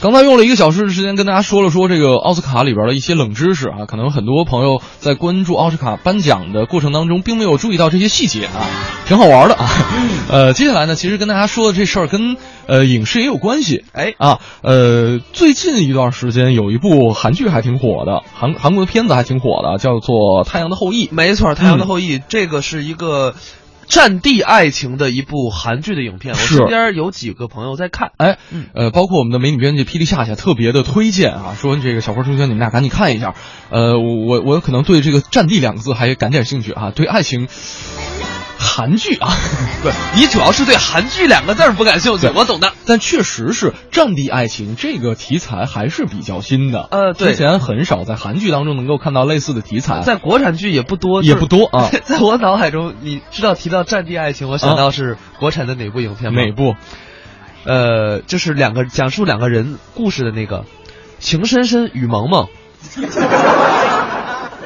刚才用了一个小时的时间跟大家说了说这个奥斯卡里边的一些冷知识啊，可能很多朋友在关注奥斯卡颁奖的过程当中，并没有注意到这些细节啊，挺好玩的啊。呃，接下来呢，其实跟大家说的这事儿跟呃影视也有关系。哎啊，呃，最近一段时间有一部韩剧还挺火的，韩韩国的片子还挺火的，叫做《太阳的后裔》。没错，《太阳的后裔》这个是一个战地爱情的一部韩剧的影片，我身边有几个朋友在看。哎嗯，呃，包括我们的美女编辑霹雳夏夏特别的推荐啊，说这个小郭同学你们俩赶紧看一下。呃，我我可能对这个“战地”两个字还感点兴趣啊，对爱情，韩剧啊，对你主要是对韩剧两个字儿不感兴趣，我懂的。但确实是战地爱情这个题材还是比较新的。呃对之前很少在韩剧当中能够看到类似的题材，在国产剧也不多，也不多啊。在我脑海中，你知道提到战地爱情，我想到是国产的哪部影片吗？哪部？呃，就是两个讲述两个人故事的那个《情深深雨蒙蒙》。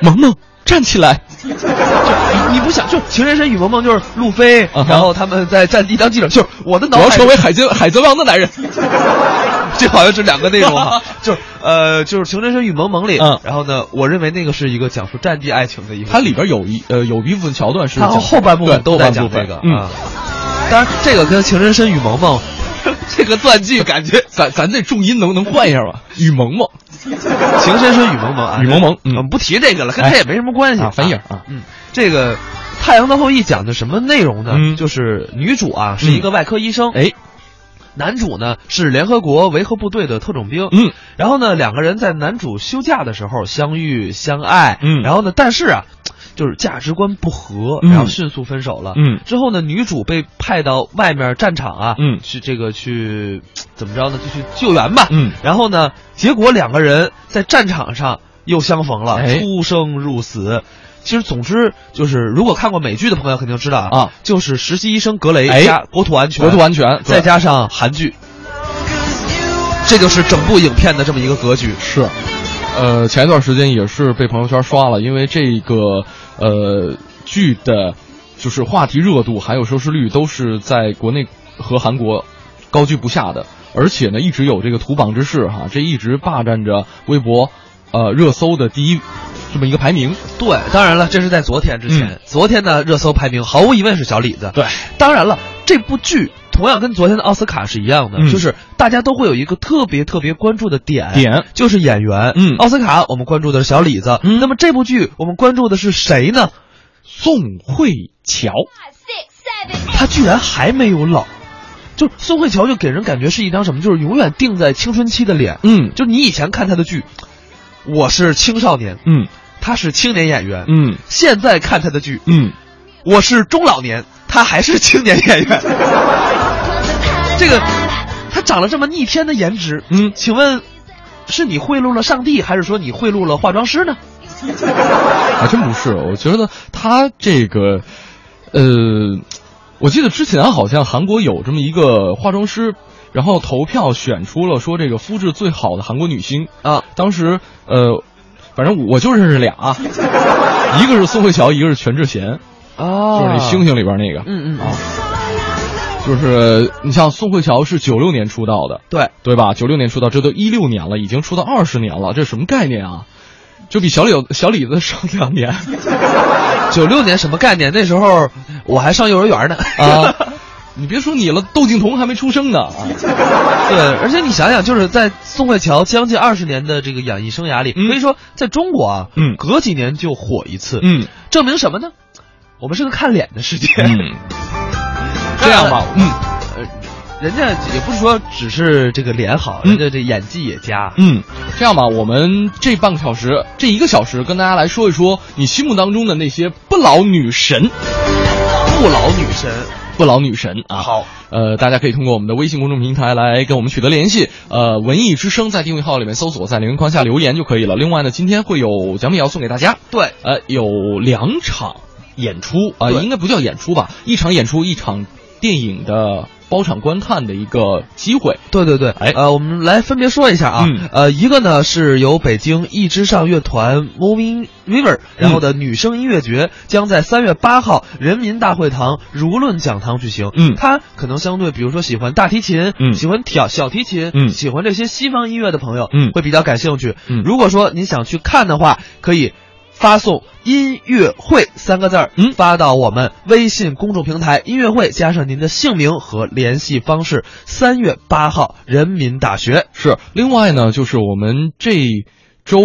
萌萌站起来！就你你不想，就《情深深雨蒙蒙》就是路飞，然后他们在战地当记者，就是我的脑海我要成为海贼海贼王的男人。这好像是两个内容哈，就是呃，就是《情深深雨蒙蒙》里，嗯然后呢，我认为那个是一个讲述战地爱情的一个，它里边有一呃有一部分桥段是它讲后半部分都讲这个嗯啊。当然，这个跟《情深深雨蒙蒙》这个断句感觉咱咱这重音能能换一下吗？雨萌萌情深深雨蒙蒙啊，雨蒙蒙嗯我们不提这个了，跟他哎也没什么关系啊，翻译啊，嗯，这个《太阳的后裔》讲的什么内容呢？嗯就是女主啊是一个外科医生，哎，男主呢是联合国维和部队的特种兵，嗯，然后呢两个人在男主休假的时候相遇相爱，嗯然后呢但是啊。就是价值观不合，嗯然后迅速分手了。嗯之后呢，女主被派到外面战场啊，嗯去这个去怎么着呢？就去救援吧。嗯然后呢，结果两个人在战场上又相逢了，哎出生入死。其实，总之就是，如果看过美剧的朋友肯定知道啊，就是实习医生格雷哎加国土安全，国土安全再加上韩剧，这就是整部影片的这么一个格局。是，呃，前一段时间也是被朋友圈刷了，因为这个呃剧的，就是话题热度还有收视率都是在国内和韩国高居不下的，而且呢一直有这个图榜之势哈，这一直霸占着微博呃热搜的第一这么一个排名。对，当然了，这是在昨天之前。嗯昨天的热搜排名毫无疑问是小李子。对，当然了，这部剧同样跟昨天的奥斯卡是一样的，嗯就是大家都会有一个特别特别关注的点，点就是演员。嗯奥斯卡我们关注的是小李子，嗯那么这部剧我们关注的是谁呢？宋慧乔，他居然还没有老。就宋慧乔，就给人感觉是一张什么，就是永远定在青春期的脸。嗯就你以前看他的剧，我是青少年，嗯他是青年演员。嗯现在看他的剧，嗯，我是中老年，他还是青年演员。这个，他长了这么逆天的颜值，嗯请问，是你贿赂了上帝，还是说你贿赂了化妆师呢？还真不是，我觉得他这个，呃，我记得之前好像韩国有这么一个化妆师，然后投票选出了说这个肤质最好的韩国女星啊，当时呃，反正我就认识俩，一个是宋慧乔，一个是全智贤，哦就是那星星里边那个，嗯嗯啊，就是你像宋慧乔是九六年出道的，对对吧？九六年出道，这都一六年了，已经出道二十年了，这什么概念啊？就比小李小李子少两年。九六年什么概念？那时候我还上幼儿园呢啊！你别说你了，窦靖童还没出生呢啊！对，而且你想想，就是在宋慧乔将近二十年的这个演艺生涯里，嗯可以说在中国啊，嗯隔几年就火一次，嗯证明什么呢？我们是个看脸的世界。嗯，这样吧，嗯呃，人家也不是说只是这个脸好，嗯人家这演技也佳。嗯，这样吧，我们这半个小时，这一个小时，跟大家来说一说你心目当中的那些不老女神，不老女神，不老女神啊。好，呃，大家可以通过我们的微信公众平台来跟我们取得联系。呃，文艺之声在订阅号里面搜索，在留言框下留言就可以了。另外呢，今天会有奖品要送给大家。对，呃，有两场演出啊、对。应该不叫演出吧，一场演出，一场电影的包场观看的一个机会。对对对，哎，呃，我们来分别说一下啊，嗯。呃，一个呢是由北京一之上乐团 Moving River，然后的女声音乐节将在三月八号人民大会堂如论讲堂举行。嗯。它可能相对，比如说喜欢大提琴，嗯。喜欢挑小提琴，嗯。喜欢这些西方音乐的朋友，嗯。会比较感兴趣。嗯。如果说你想去看的话，可以。发送“音乐会”三个字儿，嗯。发到我们微信公众平台“音乐会”，加上您的姓名和联系方式。三月八号，人民大学。是，另外呢，就是我们这周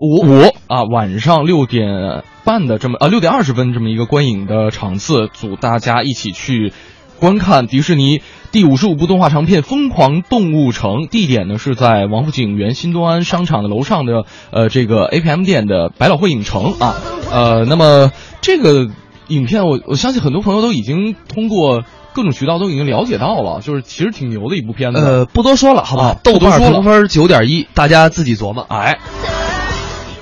五五。啊晚上六点半的这么啊六点二十分这么一个观影的场次，组大家一起去观看迪士尼第五十五部动画长片《疯狂动物城》，地点呢是在王府井园新东安商场的楼上的呃这个 APM 店的百老汇影城啊，呃，那么这个影片我我相信很多朋友都已经通过各种渠道都已经了解到了，就是其实挺牛的一部片子。呃，不多说了，好吧？啊豆瓣评分九点一，大家自己琢磨。哎，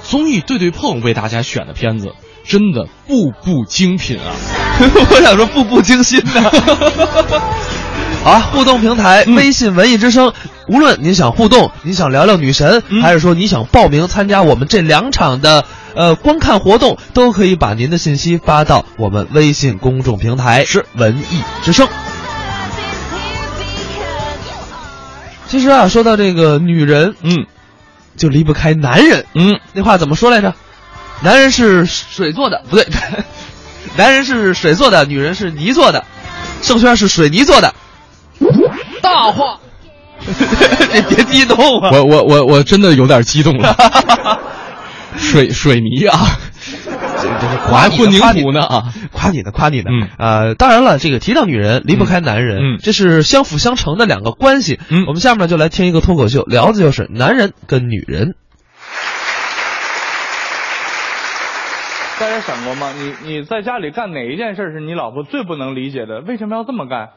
综艺对对碰为大家选的片子，真的步步精品啊！我想说步步惊心呢。好，互动平台、嗯微信文艺之声，无论您想互动，您想聊聊女神，嗯还是说你想报名参加我们这两场的呃观看活动，都可以把您的信息发到我们微信公众平台是文艺之声。其实啊，说到这个女人，嗯就离不开男人。嗯，那话怎么说来着？男人是水做的，不对，男人是水做的，女人是泥做的，圣轩是水泥做的。大话，你别激动啊！我我我我真的有点激动了。水水泥啊，这这我还混凝夸你土呢啊！夸你呢，夸你呢。嗯呃，当然了，这个提到女人离不开男人，嗯这是相辅相成的两个关系。嗯我们下面呢就来听一个脱口秀，聊的就是男人跟女人。大家想过吗？你你在家里干哪一件事是你老婆最不能理解的？为什么要这么干？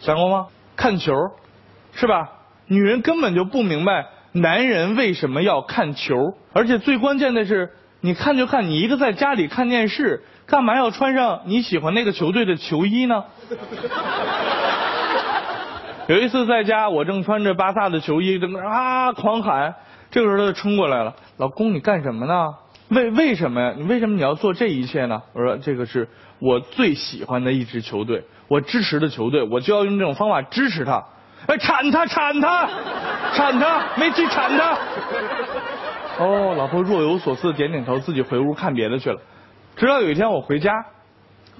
想过吗？看球，是吧？女人根本就不明白男人为什么要看球，而且最关键的是，你看就看，你一个在家里看电视，干嘛要穿上你喜欢那个球队的球衣呢？有一次在家，我正穿着巴萨的球衣，正啊狂喊，这个时候他就冲过来了，老公你干什么呢？为为什么呀？你为什么你要做这一切呢？我说这个是我最喜欢的一支球队，我支持的球队，我就要用这种方法支持他。哎，铲他，铲他，铲他，没去铲他。哦，老婆若有所思，点点头，自己回屋看别的去了。直到有一天我回家，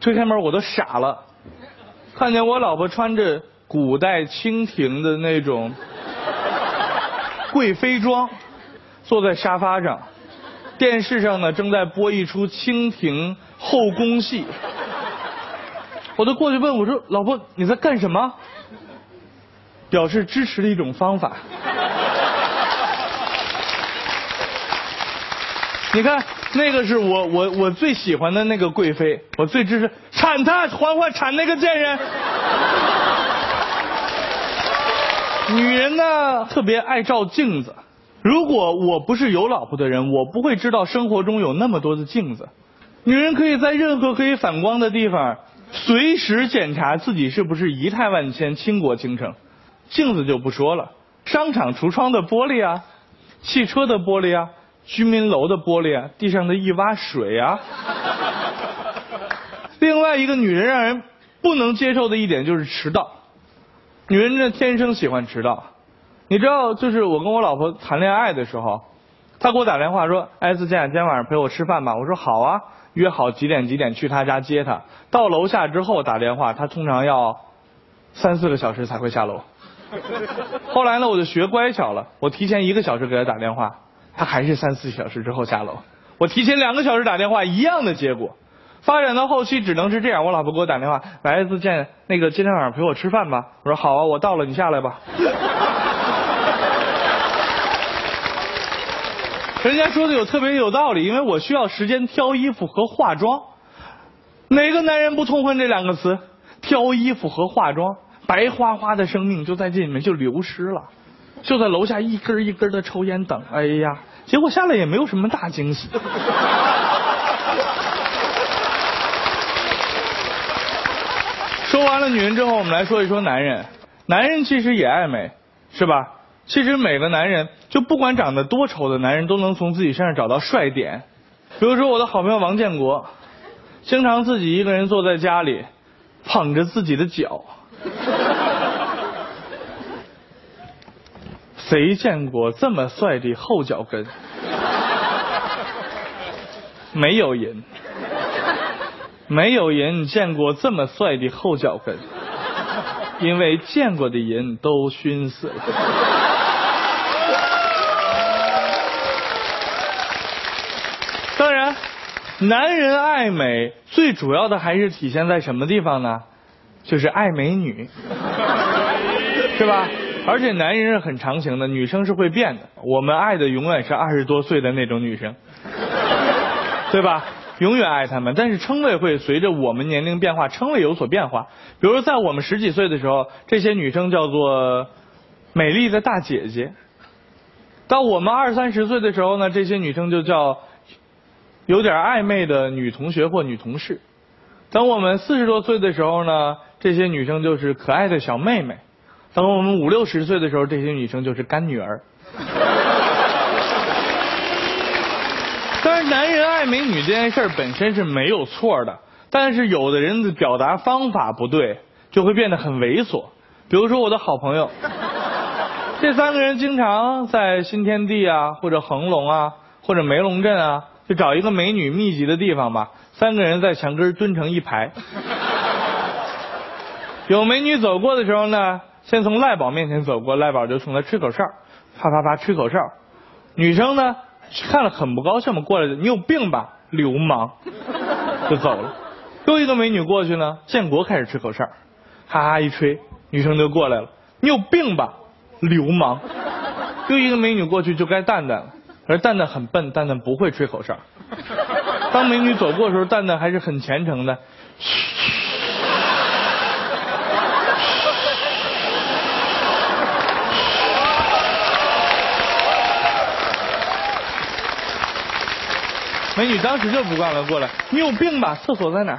推开门我都傻了，看见我老婆穿着古代清廷的那种贵妃装，坐在沙发上，电视上呢正在播一出清廷后宫戏。我都过去问我说：“老婆，你在干什么？”表示支持的一种方法。你看，那个是我我我最喜欢的那个贵妃，我最支持铲他，嬛嬛铲那个贱人。女人呢，特别爱照镜子。如果我不是有老婆的人，我不会知道生活中有那么多的镜子。女人可以在任何可以反光的地方，随时检查自己是不是仪态万千、倾国倾城。镜子就不说了，商场橱窗的玻璃啊，汽车的玻璃啊，居民楼的玻璃啊，地上的一洼水啊。另外一个女人让人不能接受的一点就是迟到，女人这天生喜欢迟到。你知道，就是我跟我老婆谈恋爱的时候，她给我打电话说：“哎，子健，今天晚上陪我吃饭吧。”我说：“好啊，约好几点几点去她家接她。”到楼下之后打电话，她通常要三四个小时才会下楼。后来呢，我就学乖巧了，我提前一个小时给她打电话，她还是三四小时之后下楼。我提前两个小时打电话，一样的结果。发展到后期只能是这样，我老婆给我打电话，来，子健，那个今天晚上陪我吃饭吧。我说好啊，我到了，你下来吧。人家说的有特别有道理，因为我需要时间挑衣服和化妆。哪个男人不痛恨这两个词？挑衣服和化妆，白花花的生命就在这里面就流失了。就在楼下一根一根的抽烟等，哎呀，结果下来也没有什么大惊喜。说完了女人之后，我们来说一说男人。男人其实也爱美，是吧？其实每个男人，就不管长得多丑的男人，都能从自己身上找到帅点。比如说我的好朋友王建国，经常自己一个人坐在家里，捧着自己的脚。谁见过这么帅的后脚跟？没有人，没有人见过这么帅的后脚跟，因为见过的人都熏死了。男人爱美最主要的还是体现在什么地方呢？就是爱美女，是吧？而且男人是很长情的，女生是会变的。我们爱的永远是二十多岁的那种女生，对吧？永远爱她们。但是称谓会随着我们年龄变化，称谓有所变化。比如在我们十几岁的时候，这些女生叫做美丽的大姐姐；到我们二三十岁的时候呢，这些女生就叫有点暧昧的女同学或女同事；等我们四十多岁的时候呢，这些女生就是可爱的小妹妹。等我们五六十岁的时候，这些女生就是干女儿。但是男人爱美女这件事本身是没有错的，但是有的人的表达方法不对，就会变得很猥琐。比如说我的好朋友，这三个人经常在新天地啊，或者恒隆啊，或者梅龙镇啊，就找一个美女密集的地方吧，三个人在墙根蹲成一排，有美女走过的时候呢。先从赖宝面前走过，赖宝就冲他吹口哨，啪啪啪吹口哨。女生呢看了很不高兴嘛，过来你有病吧，流氓，就走了。又一个美女过去呢，建国开始吹口哨，哈哈一吹，女生就过来了，你有病吧，流氓。又一个美女过去就该蛋蛋了，而蛋蛋很笨，蛋蛋不会吹口哨。当美女走过的时候，蛋蛋还是很虔诚的。美女当时就不干了，过来，你有病吧？厕所在哪儿？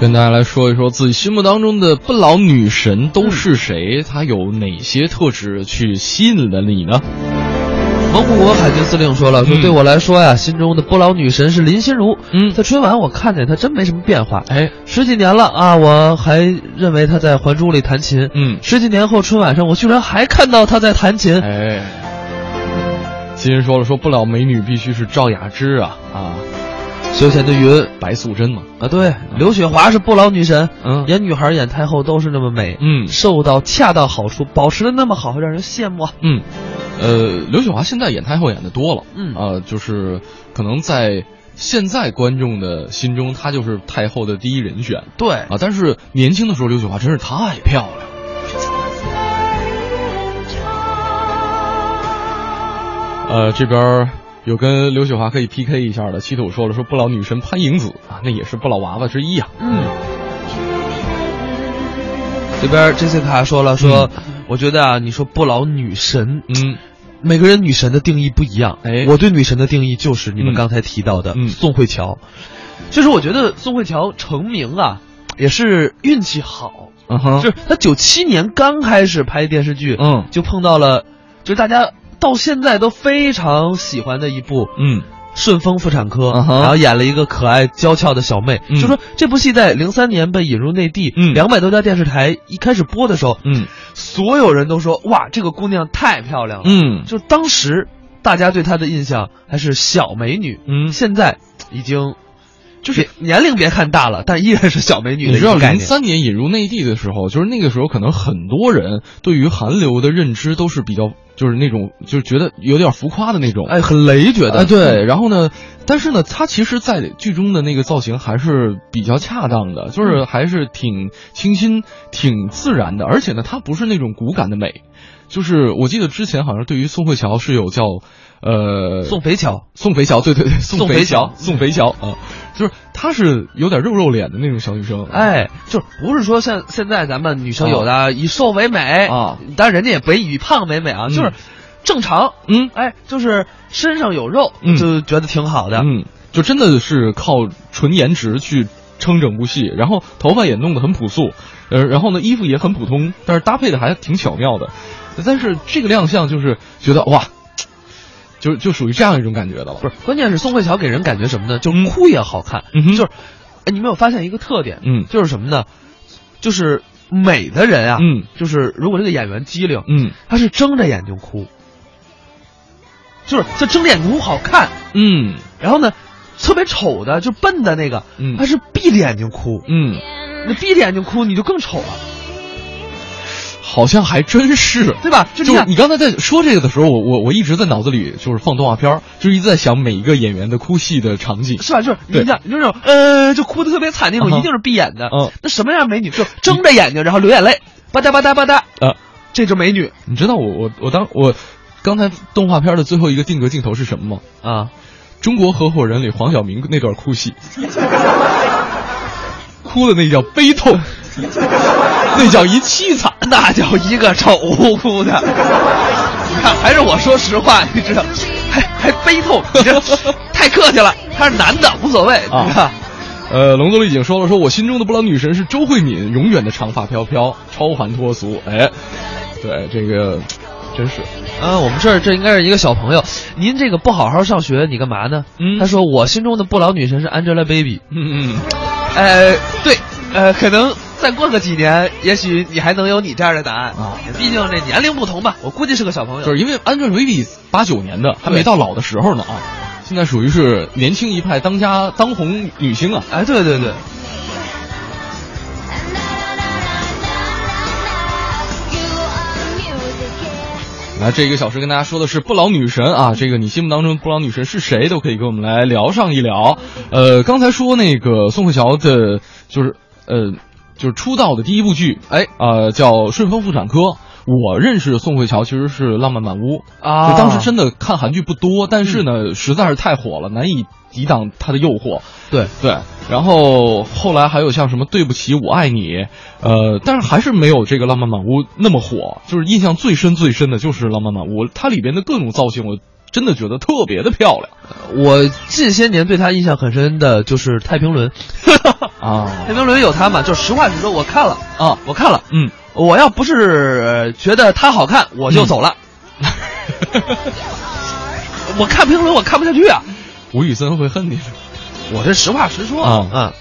跟大家来说一说自己心目当中的不老女神都是谁？她有哪些特质去吸引了你呢？蒙古国海军司令说了，说对我来说呀，心中的不老女神是林心如。嗯，在春晚我看见她真没什么变化。哎，十几年了啊，我还认为她在《还珠》里弹琴。嗯，十几年后春晚上，我居然还看到她在弹琴。哎，新人说了，说不老美女必须是赵雅芝啊啊。休闲的云，白素贞嘛啊，对，刘雪华是不老女神，嗯，演女孩演太后都是那么美，嗯，瘦到恰到好处，保持的那么好，让人羡慕啊，嗯。呃，刘雪华现在演太后演的多了，嗯啊、就是可能在现在观众的心中，她就是太后的第一人选对啊。但是年轻的时候，刘雪华真是太漂亮了。呃，这边儿有跟刘雪华可以 PK 一下的，七土说了说不老女神潘迎紫啊，那也是不老娃娃之一啊。嗯。这边 Jessica 说了说，我觉得啊，你说不老女神，嗯，每个人女神的定义不一样。哎我对女神的定义就是你们嗯刚才提到的嗯宋慧乔。就是我觉得宋慧乔成名啊，也是运气好。嗯哼就是她九七年刚开始拍电视剧，嗯就碰到了，就是大家到现在都非常喜欢的一部嗯。顺丰妇产科，然后演了一个可爱娇俏的小妹。嗯。就说这部戏在零三年被引入内地，嗯。两百多家电视台一开始播的时候，嗯。所有人都说哇，这个姑娘太漂亮了。嗯。就当时大家对她的印象还是小美女，嗯，现在已经就是年龄别看大了，但依然是小美女你知道。零三年引入内地的时候，就是那个时候，可能很多人对于韩流的认知都是比较，就是那种，就是觉得有点浮夸的那种。哎，很雷觉得。哎，对，然后呢，但是呢，他其实，在剧中的那个造型还是比较恰当的，就是还是挺清新、挺自然的，而且呢，它不是那种骨感的美。就是我记得之前好像对于宋慧乔是有叫，呃，宋肥乔，宋肥乔，对对对，宋肥肥乔乔，宋肥乔啊，就是她是有点肉肉脸的那种小女生。哎，就不是说像现在咱们女生有的以瘦为美啊，当然人家也不以胖为美啊，嗯。就是正常，嗯。哎，就是身上有肉，嗯。就觉得挺好的。嗯，就真的是靠纯颜值去撑整部戏，然后头发也弄得很朴素，呃，然后呢衣服也很普通，但是搭配的还挺巧妙的。但是这个亮相就是觉得哇，就就属于这样一种感觉的了。不是，关键是宋慧乔给人感觉什么呢？就是哭也好看，嗯哼就是，哎，你没有发现一个特点？嗯就是什么呢？就是美的人啊，嗯就是如果这个演员机灵，嗯他是睁着眼睛哭，就是他睁着眼睛哭好看，嗯然后呢，特别丑的就笨的那个，嗯他是闭着眼睛哭，嗯，那闭着眼睛哭你就更丑了，好像还真是。对吧？就就是你你刚才在说这个的时候，我我我一直在脑子里就是放动画片儿，就是一直在想每一个演员的哭戏的场景。是吧？就是你讲，你就那种呃，就哭的特别惨那种，一定是闭眼的。嗯那什么样美女就睁着眼睛，然后流眼泪，吧嗒吧嗒吧嗒，呃，这就美女你知道我我我当我刚才动画片的最后一个定格镜头是什么吗？啊！中国合伙人里黄晓明那段哭戏，哭的那叫悲痛，那叫一凄惨。那叫一个丑哭的。你看，还是我说实话，你知道，还还悲痛，你这太客气了。他是男的，无所谓，啊你看。呃，龙族已经说了，说我心中的不老女神是周慧敏，永远的长发飘飘，超凡脱俗。哎，对这个，真是，嗯，我们这儿这应该是一个小朋友，您这个不好好上学，你干嘛呢？嗯他说我心中的不老女神是 Angelababy。嗯嗯，呃，对，呃，可能再过个几年，也许你还能有你这样的答案啊毕竟这年龄不同吧，我估计是个小朋友。就是因为 Angelababy 八九年的，还没到老的时候呢啊，现在属于是年轻一派当家当红女星啊。哎，对对对，来，这一个小时跟大家说的是不老女神啊，这个你心目当中不老女神是谁，都可以跟我们来聊上一聊。呃，刚才说那个宋慧乔的，就是呃，就是出道的第一部剧，哎，呃，叫《顺风妇产科》。我认识宋慧乔其实是《浪漫满屋》啊就当时真的看韩剧不多，但是呢，实在是太火了，难以抵挡它的诱惑。对对，然后后来还有像什么对不起我爱你，呃，但是还是没有这个浪漫满屋那么火。就是印象最深最深的就是浪漫满屋，它里边的各种造型，我真的觉得特别的漂亮我近些年对他印象很深的就是太平轮，啊太平轮有他嘛，就实话实说，我看了，啊，我看了，嗯，我要不是呃觉得他好看，我就走了。我看评论我看不下去啊，吴宇森会恨你？我这实话实说啊嗯。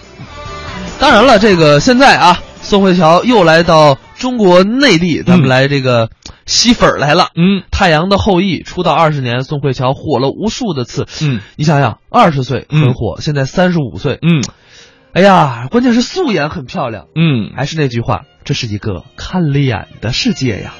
当然了，这个现在啊，宋慧乔又来到中国内地，咱们嗯来这个吸粉儿来了。嗯太阳的后裔出道二十年，宋慧乔火了无数的次。嗯你想想，二十岁嗯很火，现在三十五岁，嗯哎呀，关键是素颜很漂亮。嗯，还是那句话，这是一个看脸的世界呀。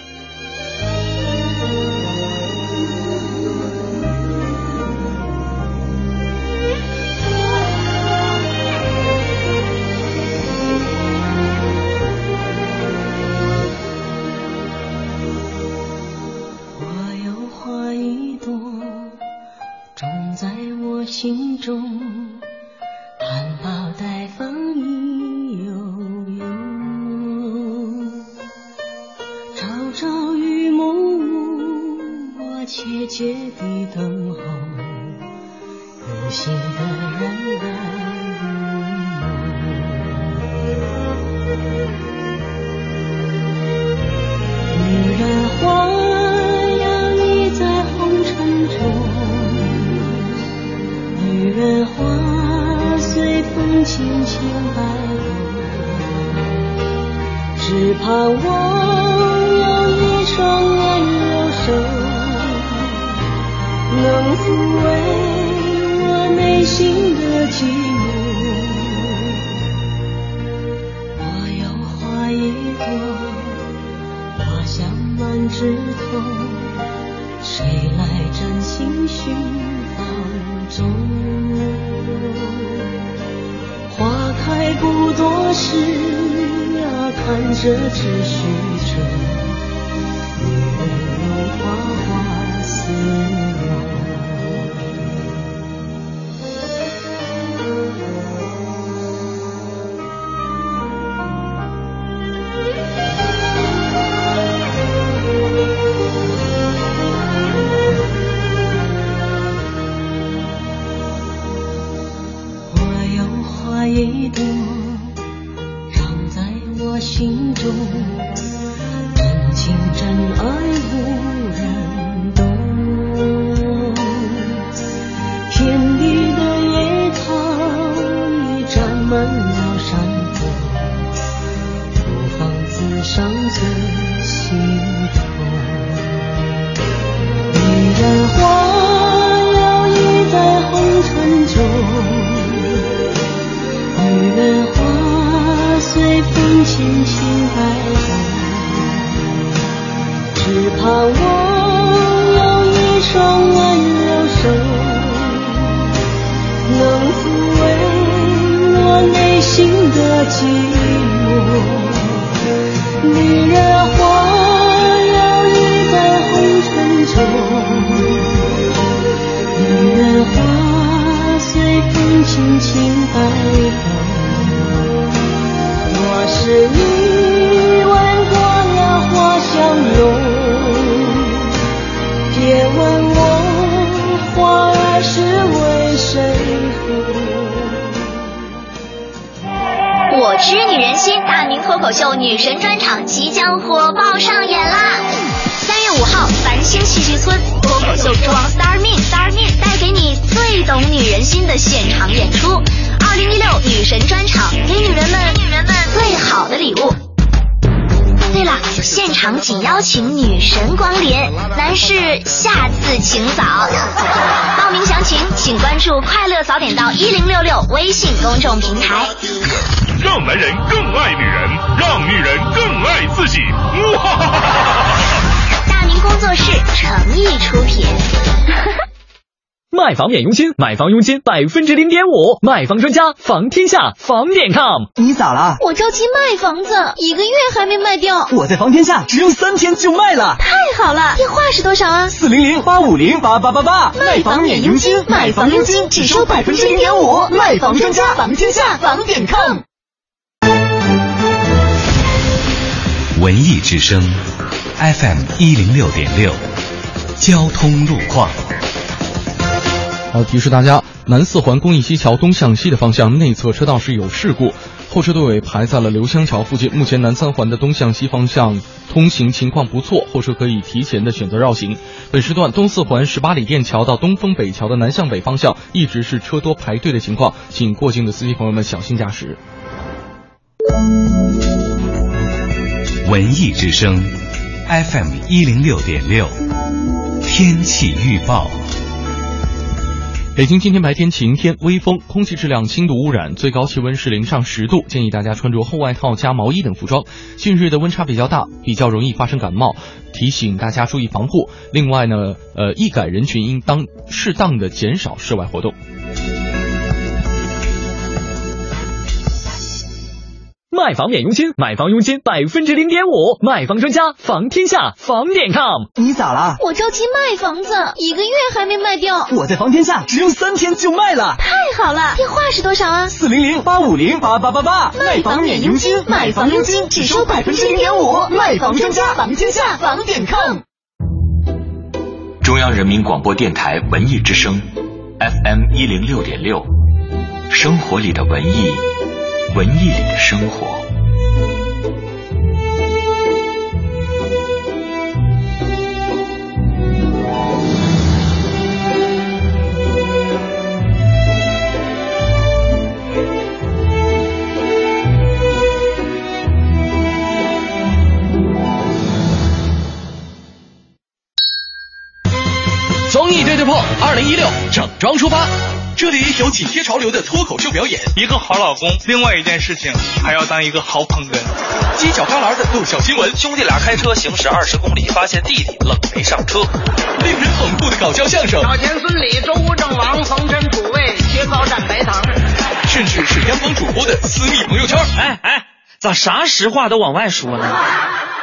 我知女人心大明脱口秀女神专场即将火爆上演啦！三月五号，繁星戏剧村脱口秀之王 Star Min Star Min 带给你最懂女人心的现场演出。二零一六女神专场，给女人们女人们最好的礼物。对了，现场仅邀请女神光临，男士下次请早。报名详情请关注“快乐早点到一零六六”微信公众平台。让男人更爱女人，让女人更爱自己。哇哈哈哈哈！大明工作室诚意出品。卖房免佣金，买房佣金百分之零点五，卖房专家房天下房点 com。你咋了？我着急卖房子，一个月还没卖掉。我在房天下只用三天就卖了，太好了！电话是多少啊？四零零八五零八八八八。卖房免佣金，买房佣金只收百分之零点五，卖房专家房天下房点 com。文艺之声，FM 一零六点六，交通路况。好，提示大家，南四环公益西桥东向西的方向内侧车道是有事故，后车队尾排在了刘香桥附近。目前南三环的东向西方向通行情况不错，后车可以提前的选择绕行。本时段东四环十八里店桥到东风北桥的南向北方向一直是车多排队的情况，请过境的司机朋友们小心驾驶。文艺之声，FM 一零六点六，天气预报。北京今天白天晴天，微风，空气质量轻度污染，最高气温是零上十度，建议大家穿着厚外套加毛衣等服装。近日的温差比较大，比较容易发生感冒，提醒大家注意防护。另外呢，呃，易感人群应当适当的减少室外活动。卖房免佣金，买房佣金百分之零点五，卖房专家房天下房点 com。你咋了？我着急卖房子，一个月还没卖掉。我在房天下只用三天就卖了，太好了！电话是多少啊？四零零八五零八八八八。卖房免佣金，买房佣金只收百分之零点五，卖房专家房天下房点 com。中央人民广播电台文艺之声 FM 一零六点六，生活里的文艺，文艺里的生活。综艺对对碰，二零一六整装出发。这里有紧贴潮流的脱口秀表演，一个好老公，另外一件事情还要当一个好捧哏。犄角旮旯的逗笑新闻，兄弟俩开车行驶二十公里，发现弟弟冷没上车。令人捧腹的搞笑相声，小田孙李周吴郑王冯陈楚卫切糕蘸白糖，甚至是央广主播的私密朋友圈。哎哎，咋啥实话都往外说呢？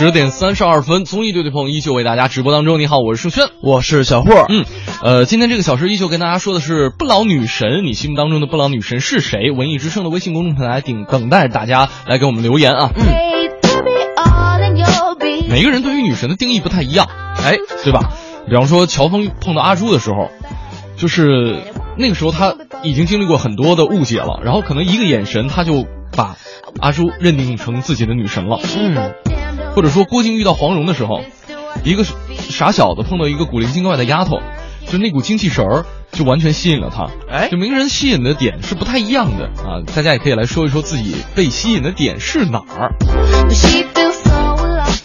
十点三十二分，综艺对对碰依旧为大家直播当中。你好，我是盛轩，我是小霍。嗯，呃，今天这个小时依旧跟大家说的是不老女神，你心目当中的不老女神是谁？文艺之声的微信公众平台顶等待大家来给我们留言啊。嗯，每个人对于女神的定义不太一样，哎，对吧？比方说乔峰碰到阿朱的时候，就是那个时候他已经经历过很多的误解了，然后可能一个眼神他就把阿朱认定成自己的女神了。嗯。或者说郭靖遇到黄蓉的时候，一个傻小子碰到一个古灵精怪的丫头，就那股精气神儿就完全吸引了他。哎，就每个人吸引的点是不太一样的啊！大家也可以来说一说自己被吸引的点是哪儿。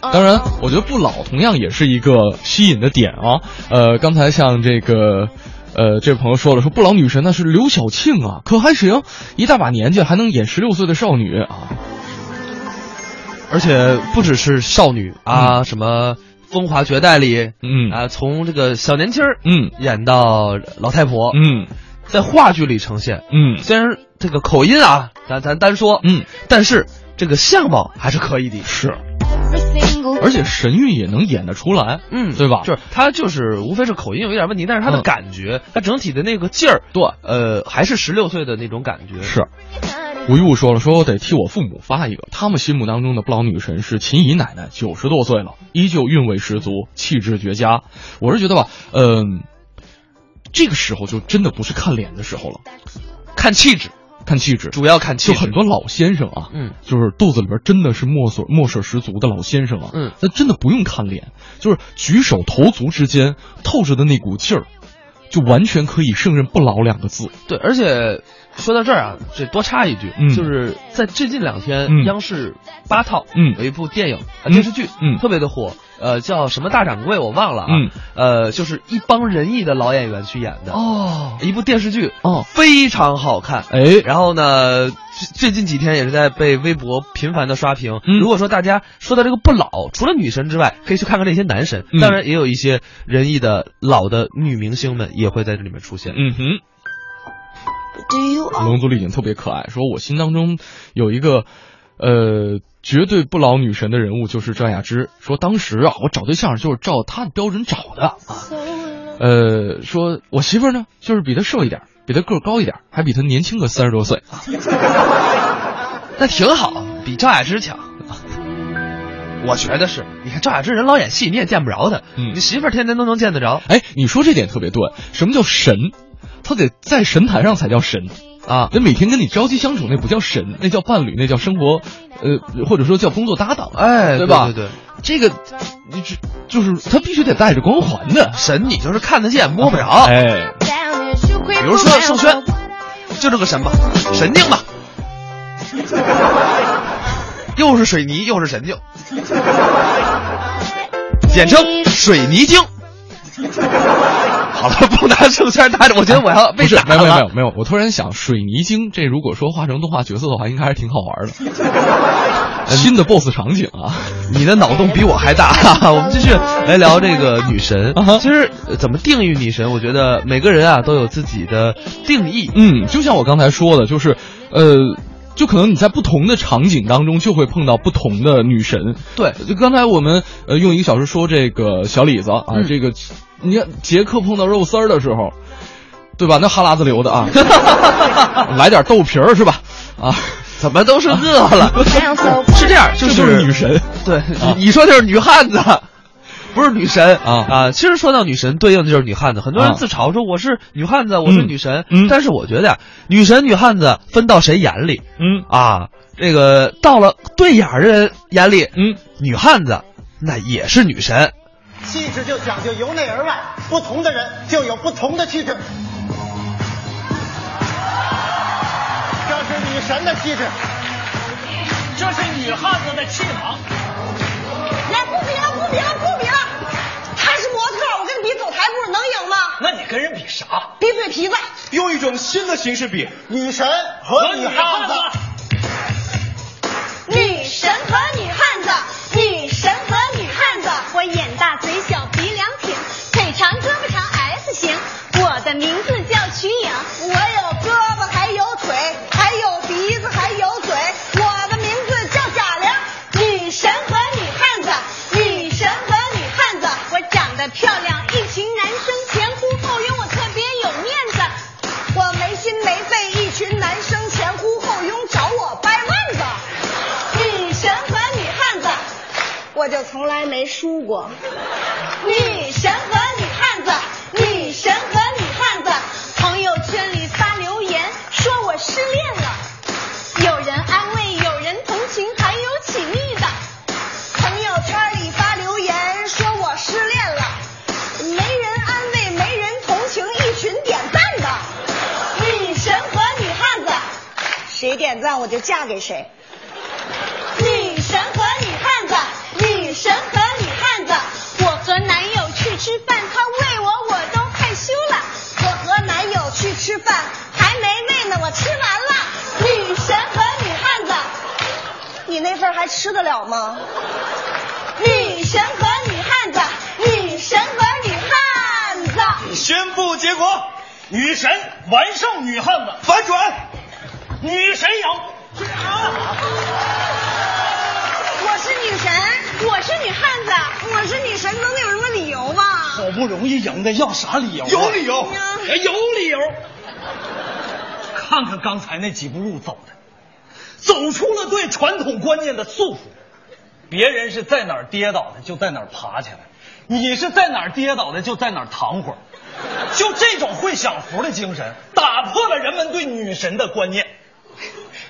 当然，我觉得不老同样也是一个吸引的点啊。呃，刚才像这个，呃，这位朋友说了，说不老女神那是刘晓庆啊，可还行，一大把年纪还能演十六岁的少女啊。而且不只是少女啊，什么《风华绝代》里，嗯。啊，从这个小年轻儿，嗯，演到老太婆，嗯，在话剧里呈现，嗯，虽然这个口音啊，咱咱单说，嗯，但是这个相貌还是可以的，是，而且神韵也能演得出来，嗯，对吧？就是他就是无非是口音有一点问题，但是他的感觉，他整体的那个劲儿，对，呃，还是十六岁的那种感觉，是。吴一物说了，说我得替我父母发一个，他们心目当中的不老女神是秦姨奶奶，九十多岁了，依旧韵味十足，气质绝佳。我是觉得吧，嗯，这个时候就真的不是看脸的时候了，看气质，看气质，主要看气质。就很多老先生啊，嗯，就是肚子里边真的是墨水墨水十足的老先生啊，嗯，那真的不用看脸，就是举手投足之间透着的那股劲儿，就完全可以胜任不老两个字。对，而且。说到这儿啊，这多插一句，嗯，就是在最近两天，嗯，央视八套，嗯，有一部电影啊电视剧，嗯，特别的火，呃，叫什么大掌柜我忘了啊，嗯，呃，就是一帮仁义的老演员去演的。哦，一部电视剧哦，非常好看，哎，然后呢，最近几天也是在被微博频繁的刷屏。嗯。如果说大家说到这个不老，除了女神之外，可以去看看那些男神，嗯。当然也有一些仁义的老的女明星们也会在这里面出现。嗯哼。龙族丽景特别可爱，说我心当中有一个，呃，绝对不老女神的人物就是赵雅芝。说当时啊，我找对象就是照她的标准找的啊。呃，说我媳妇呢，就是比她瘦一点，比她个儿高一点，还比她年轻个三十多岁啊。那挺好，比赵雅芝强。我觉得是，你看赵雅芝人老演戏，你也见不着她，嗯，你媳妇儿天天都能见得着。哎，你说这点特别对，什么叫神？他得在神坛上才叫神啊！那每天跟你朝夕相处，那不叫神，那叫伴侣，那叫生活，呃，或者说叫工作搭档，哎，对吧？对对，这个你这就是他必须得带着光环的神，你就是看得见摸不着。哎，比如说盛轩，就这个神吧，神经吧，又是水泥又是神经，简称水泥精。好了，不拿圣圈打着，我觉得我要被打没有没有没有没有，我突然想，水泥精这如果说画成动画角色的话，应该还是挺好玩的。新的 BOSS 场景啊！你的脑洞比我还大。我们继续来聊这个女神。其实怎么定义女神，我觉得每个人啊都有自己的定义。嗯，就像我刚才说的，就是呃，就可能你在不同的场景当中就会碰到不同的女神。对，就刚才我们呃用一个小时说这个小李子啊，嗯这个你看杰克碰到肉丝儿的时候。对吧？那哈喇子流的啊，来点豆皮儿是吧？啊，怎么都是饿了？是这样，就就是女神。对，啊你说就是女汉子，不是女神啊啊。其实说到女神，对应的就是女汉子。很多人自嘲说我是女汉子，我是女神。嗯，但是我觉得呀，女神、女汉子分到谁眼里？嗯啊，这个到了对眼的人眼里，嗯，女汉子那也是女神。气质就讲究由内而外，不同的人就有不同的气质。这是女神的气质，这是女汉子的气场。来，不比了，不比了，不比了！她是模特，我跟你比走台步，能赢吗？那你跟人比啥？比嘴皮子。用一种新的形式比女神和女汉子。女神和女汉眼大嘴小我就从来没输过。女神和女汉子，女神和女汉子，朋友圈里发留言说我失恋了，有人安慰，有人同情，还有起腻的。朋友圈里发留言说我失恋了，没人安慰，没人同情，一群点赞的。女神和女汉子，谁点赞我就嫁给谁。还吃得了吗？女神和女汉子，女神和女汉子。宣布结果，女神完胜女汉子，反转，女神赢。我是女神，我是女汉子，我是女神，总得有什么理由吗？好不容易赢的，要啥理由、啊？有理由，哎有理由。看看刚才那几步路走的，走出了对传统观念的束缚。别人是在哪儿跌倒的就在哪儿爬起来，你是在哪儿跌倒的就在哪儿躺会儿。就这种会享福的精神，打破了人们对女神的观念。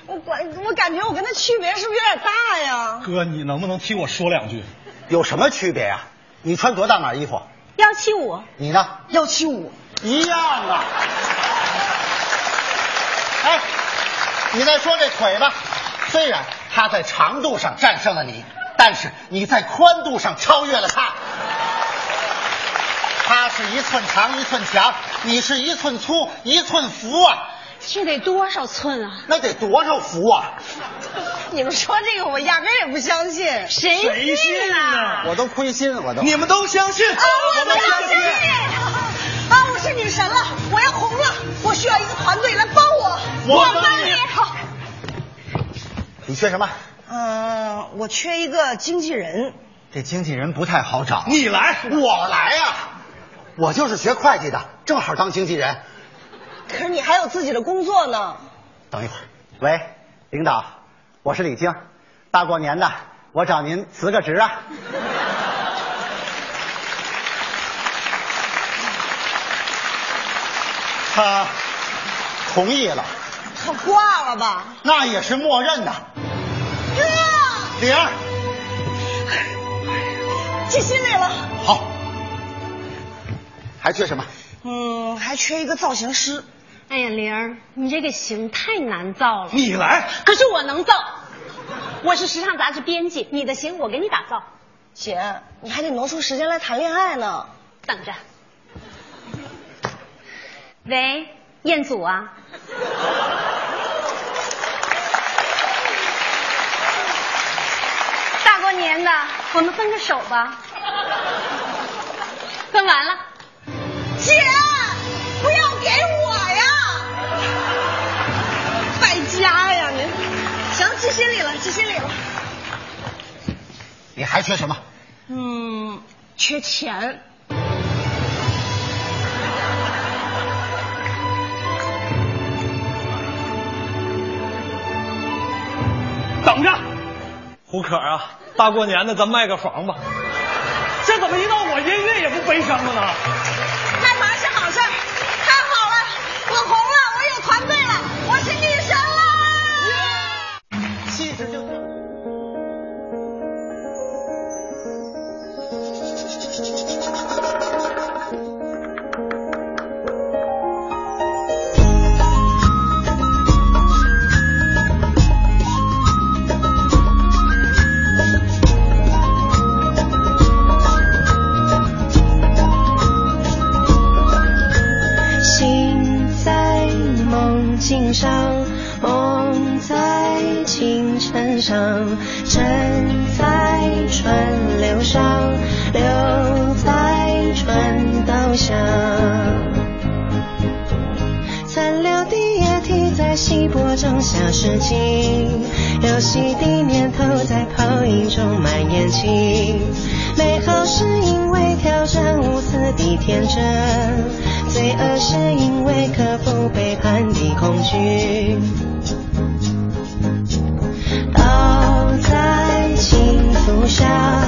我感我感觉我跟他区别是不是有点大呀？哥，你能不能替我说两句？有什么区别呀、你穿多大码衣服？幺七五，你呢？幺七五，一样啊。哎，你再说这腿吧，虽然他在长度上战胜了你，但是你在宽度上超越了他。他是一寸长一寸强，你是一寸粗一寸福啊！这得多少寸啊？那得多少福啊！你们说这个我压根也不相信，谁谁信啊？我都亏心，我都。你们都相信？啊，我们相信！啊，我是女神了，我要红了，我需要一个团队来帮我。我帮你。好。你缺什么？嗯、我缺一个经纪人。这经纪人不太好找。你来，我来呀、我就是学会计的，正好当经纪人。可是你还有自己的工作呢。等一会儿，喂，领导，我是李菁，大过年的，我找您辞个职啊。他同意了，他挂了吧？那也是默认的。哥，玲儿，记心里了。好，还缺什么？嗯，还缺一个造型师。哎呀，玲儿，你这个型太难造了。你来。可是我能造，我是时尚杂志编辑，你的型我给你打造。姐，你还得挪出时间来谈恋爱呢。等着。喂，彦祖啊。呀，我们分个手吧。分完了。姐，不要给我呀！败家呀你！行，记心里了，记心里了。你还缺什么？嗯，缺钱。等着，胡可啊，大过年的咱卖个房吧。这怎么一到我音乐也不悲伤了呢？薄中消失尽，游戏的念头在泡影中蔓延起。美好是因为挑战无私的天真，罪恶是因为克服背叛的恐惧。倒在倾覆下，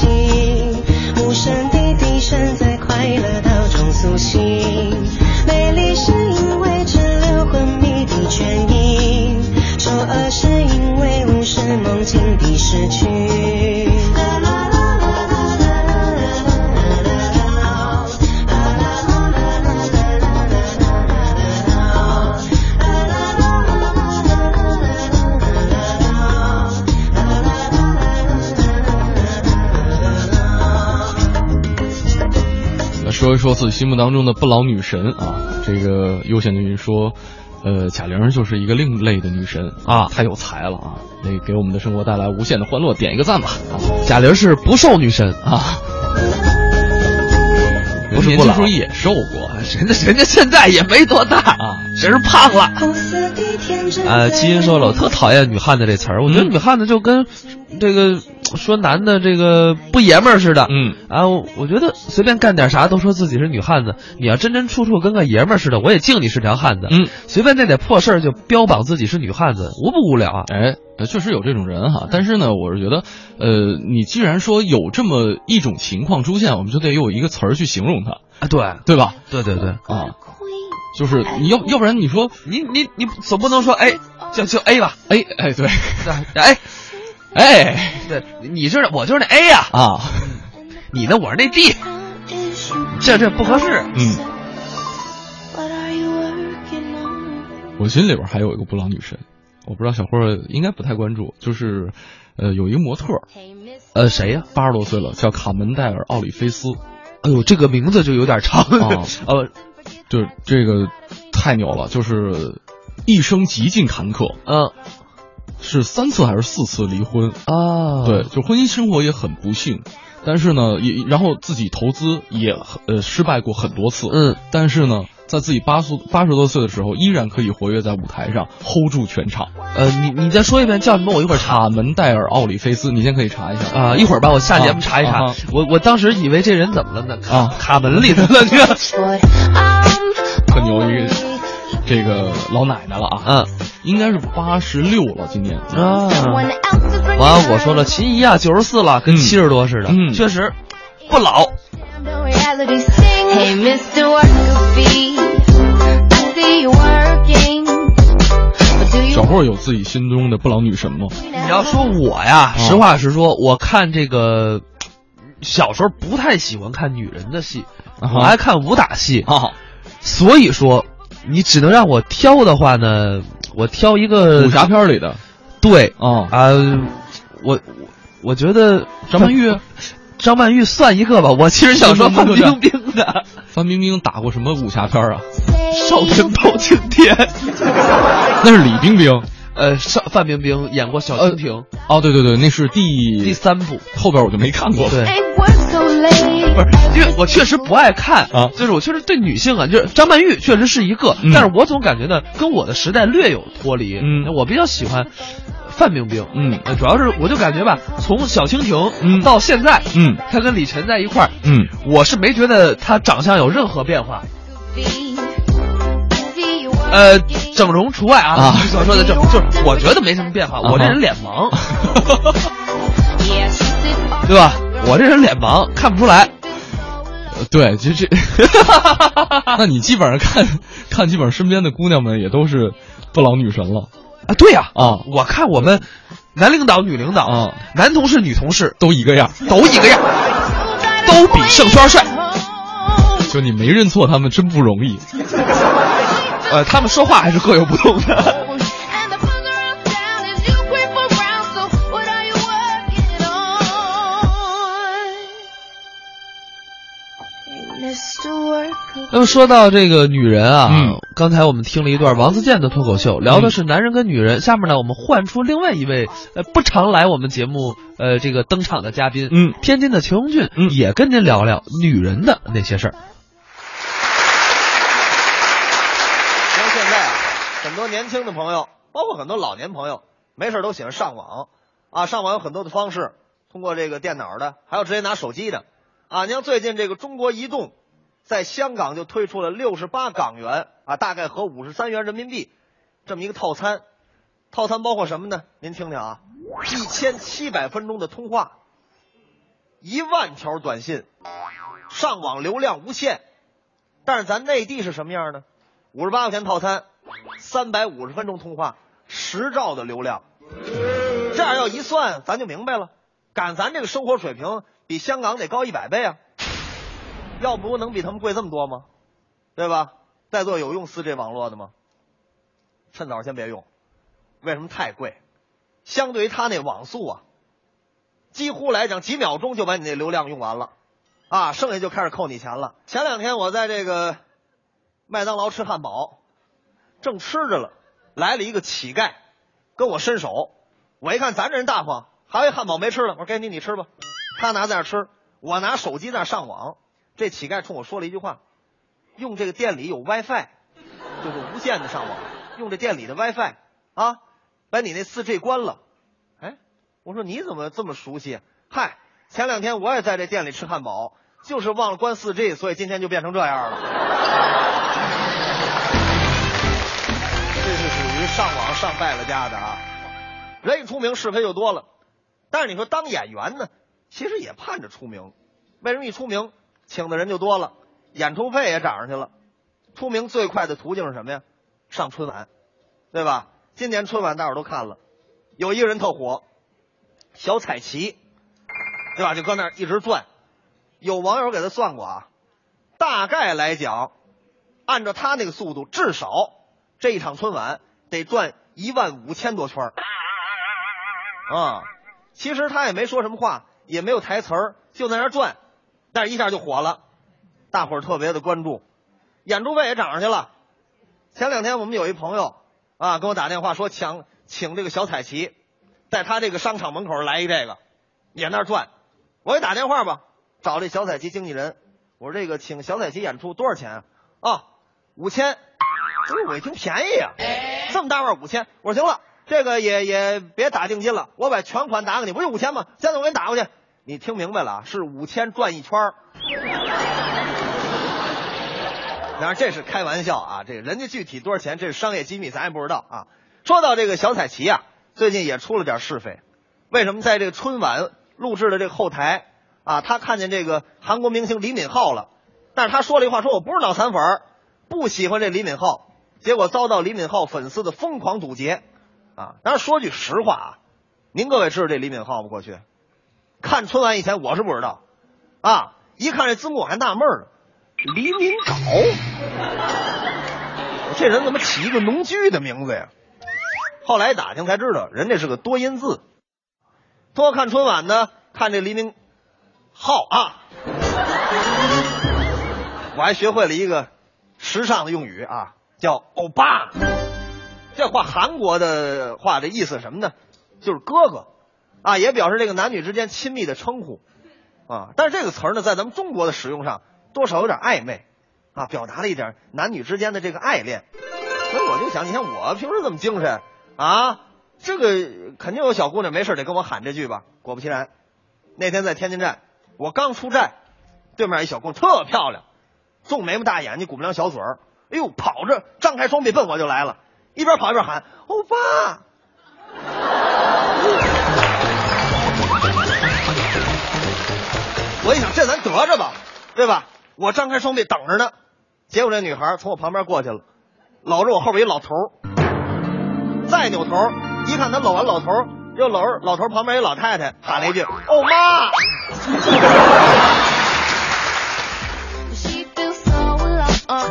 中打起，无声的笛声在快乐岛中苏醒。美丽是因为只留昏迷的倦意，丑恶是因为无视梦境的失去。说一说自己心目当中的不老女神啊，这个悠闲的云说，呃，贾玲就是一个另类的女神啊，太有才了啊，那给我们的生活带来无限的欢乐，点一个赞吧。啊！贾玲是不瘦女神啊，不是不老。也瘦过，人家人家现在也没多大啊，只是胖了。啊，基因说了，我特讨厌“女汉子”这词儿，我觉得“女汉子”就跟这个说男的这个不爷们儿似的。嗯。啊，我我觉得随便干点啥都说自己是女汉子，你要真真处处跟个爷们儿似的，我也敬你是条汉子。嗯，随便那点破事儿就标榜自己是女汉子，无不无聊啊。哎，呃确实有这种人哈，但是呢，我是觉得，呃，你既然说有这么一种情况出现，我们就得有一个词儿去形容它。啊，对。对吧？对对对。啊，就是你要要不然你说你你你总不能说哎就就 A 吧。哎哎对，哎哎对，你就是我就是那 A 呀。啊，你呢我是那 D，这这不合适。嗯，我心里边还有一个布朗女神，我不知道小霍应该不太关注，就是呃有一个模特，呃谁呀？八十多岁了，叫卡门戴尔·奥里菲斯。哎呦，这个名字就有点长啊，呃，就这个太牛了，就是一生极尽坎坷，嗯，是三次还是四次离婚？啊？对，就婚姻生活也很不幸，但是呢，也然后自己投资也呃失败过很多次，嗯，但是呢，在自己八岁八十多岁的时候，依然可以活跃在舞台上，hold 住全场。呃，你你再说一遍叫什么？我一会儿卡门戴尔·奥里菲斯，你先可以查一下。啊，一会儿吧，我下节目查一查。啊、我我当时以为这人怎么了呢？啊，卡门里头了，这特牛一个这个老奶奶了啊，嗯，应该是八十六了，今年。啊。完，我说了，秦怡啊，九十四了，跟七十多似的，嗯，确实不老。小霍有自己心中的不老女神吗？你要说我呀，实话实说，我看这个小时候不太喜欢看女人的戏，我爱看武打戏。啊。所以说，你只能让我挑的话呢，我挑一个武侠片里的。对啊啊，我我觉得张曼玉，张曼玉算一个吧。我其实想说范冰冰的。范冰冰打过什么武侠片啊？少年包青天，那是李冰冰。呃，范范冰冰演过小蜻蜓。哦，对对对，那是第第三部，后边我就没看过。对，不是，因为我确实不爱看啊，就是我确实对女性啊，就是张曼玉确实是一个，但是我总感觉呢，跟我的时代略有脱离。嗯，我比较喜欢。范冰冰，嗯，主要是我就感觉吧，从小蜻蜓，嗯，到现在，嗯，她跟李晨在一块儿，嗯，我是没觉得她长相有任何变化，呃，整容除外啊，你所说的整，就是我觉得没什么变化，我这人脸盲，对吧？我这人脸盲，看不出来。对，其实这，那你基本上看看，基本上身边的姑娘们也都是不老女神了。啊，对呀，啊，我看我们男领导、女领导，啊，男同事、女同事都一个样，都一个样，都比盛轩帅。就你没认错他们真不容易。呃，他们说话还是各有不同的。那么说到这个女人啊，嗯，刚才我们听了一段王自健的脱口秀，聊的是男人跟女人。下面呢，我们换出另外一位呃不常来我们节目呃这个登场的嘉宾，嗯，天津的裘永俊，嗯，也跟您聊聊女人的那些事儿。像现在啊，很多年轻的朋友，包括很多老年朋友，没事都喜欢上网啊，上网有很多的方式，通过这个电脑的，还有直接拿手机的啊。你像最近这个中国移动。在香港就推出了六十八港元啊，大概合五十三元人民币，这么一个套餐。套餐包括什么呢？您听听啊，一千七百分钟的通话，一万条短信，上网流量无限。但是咱内地是什么样呢？五十八块钱套餐，三百五十分钟通话，十兆的流量。这样要一算，咱就明白了，赶咱这个生活水平比香港得高一百倍啊。要不能比他们贵这么多吗？对吧？在座有用四 G 网络的吗？趁早先别用，为什么太贵？相对于他那网速啊，几乎来讲几秒钟就把你那流量用完了，啊，剩下就开始扣你钱了。前两天我在这个麦当劳吃汉堡，正吃着了，来了一个乞丐，跟我伸手，我一看咱这人大方，还有一汉堡没吃了，我说给你，你吃吧。他拿在那吃，我拿手机在那上网。这乞丐冲我说了一句话：“用这个店里有 WiFi，就是无线的上网，用这店里的 WiFi 啊，把你那四 G 关了。”哎，我说你怎么这么熟悉？嗨，前两天我也在这店里吃汉堡，就是忘了关四 G，所以今天就变成这样了。这是属于上网上败了家的啊！人一出名，是非就多了。但是你说当演员呢，其实也盼着出名。为什么一出名？请的人就多了，演出费也涨上去了。出名最快的途径是什么呀？上春晚，对吧？今年春晚大伙都看了，有一个人特火，小彩旗，对吧？就搁那一直转。有网友给他算过啊，大概来讲，按照他那个速度，至少这一场春晚得转一万五千多圈。啊，其实他也没说什么话，也没有台词儿，就在那转。但是一下就火了，大伙儿特别的关注，演出费也涨上去了。前两天我们有一朋友啊，跟我打电话说抢请这个小彩旗，在他这个商场门口来一这个，也那转。我给打电话吧，找这小彩旗经纪人，我说这个请小彩旗演出多少钱啊？啊，五千。不是我一听便宜呀、这么大腕五千。我说行了，这个也也别打定金了，我把全款打给你，不就五千吗？现在我给你打过去。你听明白了啊？是五千转一圈儿。当然这是开玩笑啊，这个人家具体多少钱，这是商业机密，咱也不知道啊。说到这个小彩旗啊，最近也出了点是非。为什么在这个春晚录制的这个后台啊，他看见这个韩国明星李敏镐了，但是他说了一话，说我不是脑残粉儿，不喜欢这李敏镐，结果遭到李敏镐粉丝的疯狂堵截啊。当然说句实话啊，您各位知道这李敏镐吗？过去？看春晚以前我是不知道，啊，一看这字幕我还纳闷呢，李敏镐，这人怎么起一个农具的名字呀？后来打听才知道，人家是个多音字，通过看春晚呢，看这黎明浩啊，我还学会了一个时尚的用语啊，叫欧巴。这话韩国的话，的意思什么呢？就是哥哥啊，也表示这个男女之间亲密的称呼啊。但是这个词儿呢，在咱们中国的使用上，多少有点暧昧啊，表达了一点男女之间的这个爱恋。所以我就想，你看我平时这么精神啊，这个肯定有小姑娘没事得跟我喊这句吧。果不其然，那天在天津站，我刚出站，对面一小姑娘特漂亮，纵眉毛大眼睛，鼓不亮小嘴儿，哎呦，跑着张开双臂奔我就来了，一边跑一边喊欧巴。我一想，这咱得着吧，对吧？我张开双臂等着呢，结果这女孩从我旁边过去了，搂着我后边一老头儿，再扭头一看，他搂完老头儿，又搂着老头儿旁边一老太太，喊了一句：“欧妈。”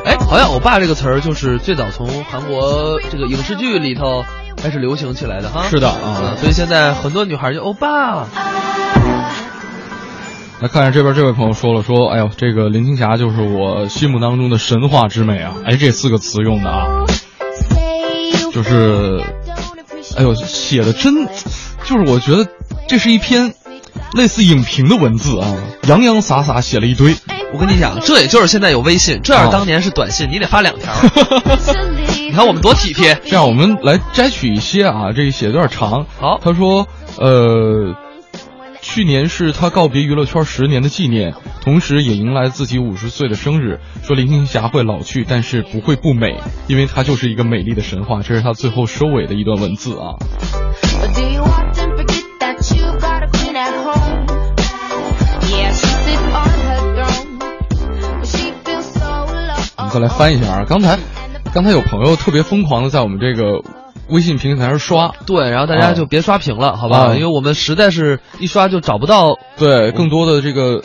哎，好像“欧巴”这个词儿就是最早从韩国这个影视剧里头开始流行起来的哈。是的啊，所以现在很多女孩就欧巴。来看下这边这位朋友说了说，哎呦，这个林青霞就是我心目当中的神话之美啊！哎，这四个词用的啊，就是，哎呦，写的真，就是我觉得这是一篇类似影评的文字啊，洋洋洒洒写了一堆。我跟你讲，这也就是现在有微信，这要是当年是短信，你得发两条。你看我们多体贴。这样，我们来摘取一些啊，这写的有点长。好，他说，呃。去年是他告别娱乐圈十年的纪念，同时也迎来自己五十岁的生日。说林青霞会老去，但是不会不美，因为她就是一个美丽的神话。这是他最后收尾的一段文字啊。我们再来翻一下啊，刚才，刚才有朋友特别疯狂的在我们这个。微信平台上刷，对，然后大家就别刷屏了，好吧？因为我们实在是一刷就找不到。对，更多的这个，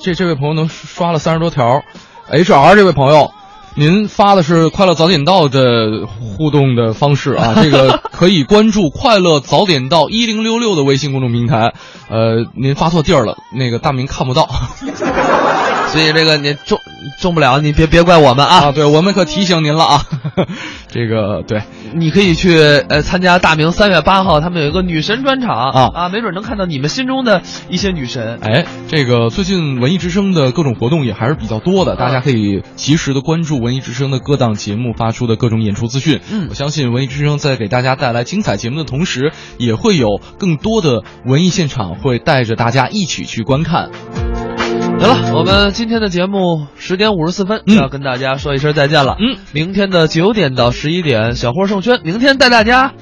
这这位朋友能刷了三十多条，HR 这位朋友，您发的是快乐早点到的互动的方式啊，这个可以关注快乐早点到一零六六的微信公众平台。呃，您发错地儿了，那个大明看不到，所以这个您中中不了，你别别怪我们啊。啊，对我们可提醒您了啊。这个对，你可以去呃参加大明三月八号他们有一个女神专场啊啊，没准能看到你们心中的一些女神。哎，这个最近文艺之声的各种活动也还是比较多的，大家可以及时的关注文艺之声的各档节目发出的各种演出资讯。嗯，我相信文艺之声在给大家带来精彩节目的同时，也会有更多的文艺现场会带着大家一起去观看。得了，我们今天的节目十点五十四分要跟大家说一声再见了。嗯，明天的九点到十一点，小霍胜轩明天带大家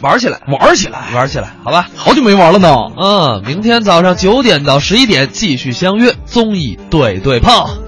玩起来，玩起来，玩起来，好吧？好久没玩了呢。嗯，明天早上九点到十一点继续相约综艺对对碰。